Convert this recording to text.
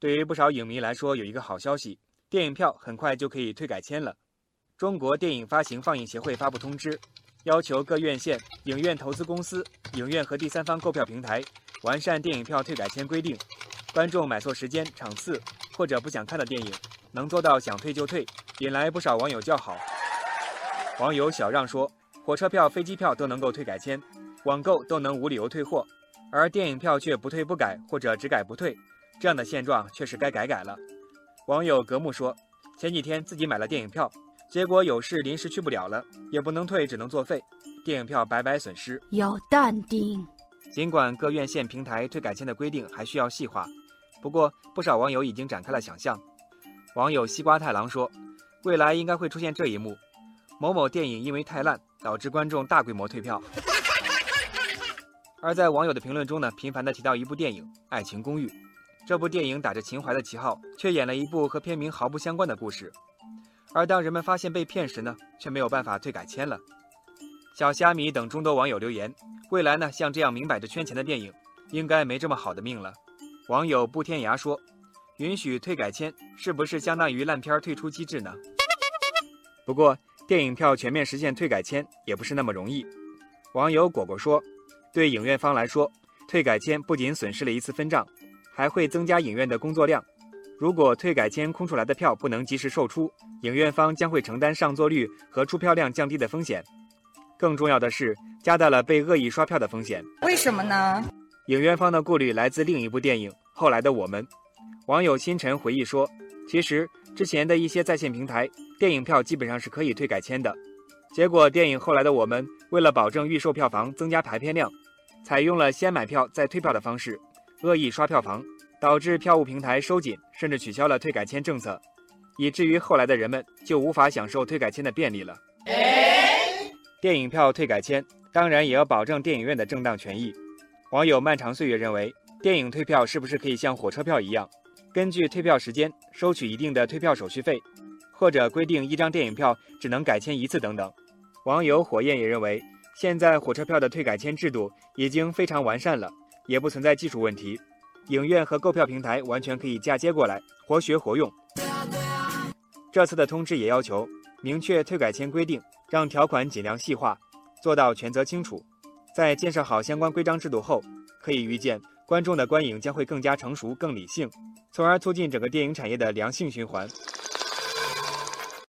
对于不少影迷来说，有一个好消息，电影票很快就可以退改签了。中国电影发行放映协会发布通知，要求各院线、影院投资公司、影院和第三方购票平台完善电影票退改签规定。观众买错时间、场次或者不想看的电影，能做到想退就退，引来不少网友叫好。网友小让说：“火车票、飞机票都能够退改签，网购都能无理由退货，而电影票却不退不改或者只改不退，这样的现状确实该改改了。”网友格木说：“前几天自己买了电影票。”结果有事临时去不了了，也不能退，只能作废，电影票白白损失。要淡定。尽管各院线平台退改签的规定还需要细化，不过不少网友已经展开了想象。网友西瓜太郎说：“未来应该会出现这一幕，某某电影因为太烂，导致观众大规模退票。”而在网友的评论中呢，频繁地提到一部电影《爱情公寓》，这部电影打着情怀的旗号，却演了一部和片名毫不相关的故事。而当人们发现被骗时呢，却没有办法退改签了。小虾米等众多网友留言：未来呢，像这样明摆着圈钱的电影，应该没这么好的命了。网友布天涯说：允许退改签，是不是相当于烂片退出机制呢？不过，电影票全面实现退改签也不是那么容易。网友果果说：对影院方来说，退改签不仅损失了一次分账，还会增加影院的工作量。如果退改签空出来的票不能及时售出，影院方将会承担上座率和出票量降低的风险。更重要的是，加大了被恶意刷票的风险。为什么呢？影院方的顾虑来自另一部电影《后来的我们》。网友星辰回忆说：“其实之前的一些在线平台电影票基本上是可以退改签的，结果电影《后来的我们》为了保证预售票房、增加排片量，采用了先买票再退票的方式，恶意刷票房。”导致票务平台收紧，甚至取消了退改签政策，以至于后来的人们就无法享受退改签的便利了。电影票退改签当然也要保证电影院的正当权益。网友漫长岁月认为，电影退票是不是可以像火车票一样，根据退票时间收取一定的退票手续费，或者规定一张电影票只能改签一次等等？网友火焰也认为，现在火车票的退改签制度已经非常完善了，也不存在技术问题。影院和购票平台完全可以嫁接过来，活学活用。这次的通知也要求明确退改签规定，让条款尽量细化，做到权责清楚。在建设好相关规章制度后，可以预见观众的观影将会更加成熟、更理性，从而促进整个电影产业的良性循环。